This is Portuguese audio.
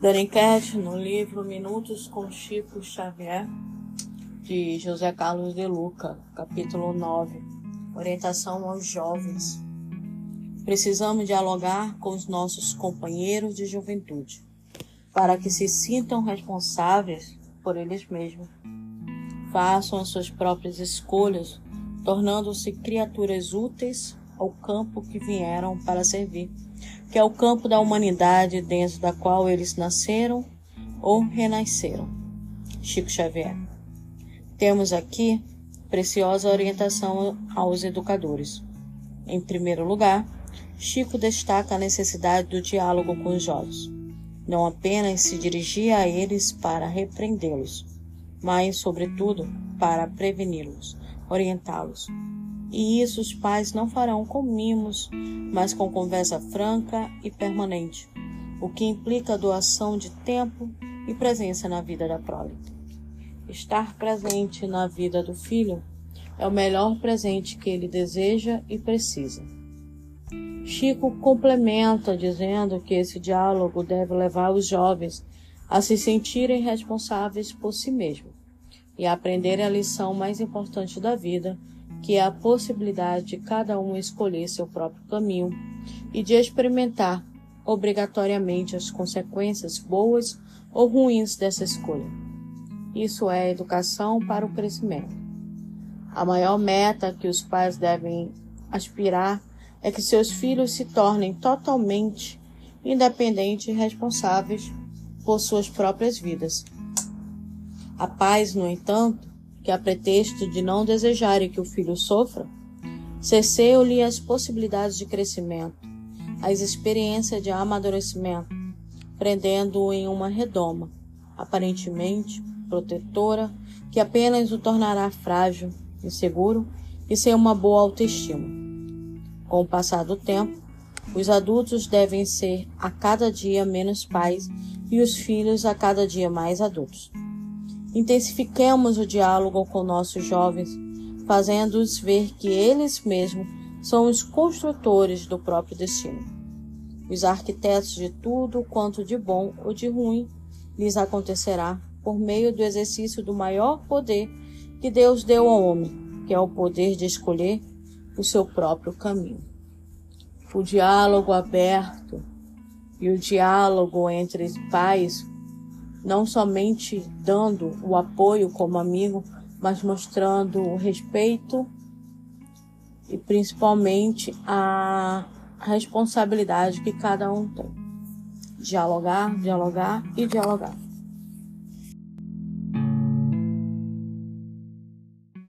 Enquete no livro Minutos com Chico Xavier, de José Carlos de Luca, capítulo 9. Orientação aos jovens. Precisamos dialogar com os nossos companheiros de juventude, para que se sintam responsáveis por eles mesmos. Façam as suas próprias escolhas, tornando-se criaturas úteis ao campo que vieram para servir que é o campo da humanidade dentro da qual eles nasceram ou renasceram. Chico Xavier. Temos aqui preciosa orientação aos educadores. Em primeiro lugar, Chico destaca a necessidade do diálogo com os jovens, não apenas se dirigir a eles para repreendê-los, mas, sobretudo, para preveni-los, orientá-los, e isso os pais não farão com mimos, mas com conversa franca e permanente, o que implica doação de tempo e presença na vida da prole. Estar presente na vida do filho é o melhor presente que ele deseja e precisa. Chico complementa dizendo que esse diálogo deve levar os jovens a se sentirem responsáveis por si mesmos e a aprenderem a lição mais importante da vida, que é a possibilidade de cada um escolher seu próprio caminho e de experimentar obrigatoriamente as consequências boas ou ruins dessa escolha. Isso é educação para o crescimento. A maior meta que os pais devem aspirar é que seus filhos se tornem totalmente independentes e responsáveis por suas próprias vidas. A paz, no entanto, que, a pretexto de não desejarem que o filho sofra, cesseiam-lhe as possibilidades de crescimento, as experiências de amadurecimento, prendendo-o em uma redoma, aparentemente protetora, que apenas o tornará frágil, inseguro e sem uma boa autoestima. Com o passar do tempo, os adultos devem ser a cada dia menos pais e os filhos a cada dia mais adultos. Intensifiquemos o diálogo com nossos jovens, fazendo-os ver que eles mesmos são os construtores do próprio destino. Os arquitetos de tudo quanto de bom ou de ruim lhes acontecerá por meio do exercício do maior poder que Deus deu ao homem, que é o poder de escolher o seu próprio caminho. O diálogo aberto e o diálogo entre pais não somente dando o apoio como amigo, mas mostrando o respeito e principalmente a responsabilidade que cada um tem. Dialogar, dialogar e dialogar.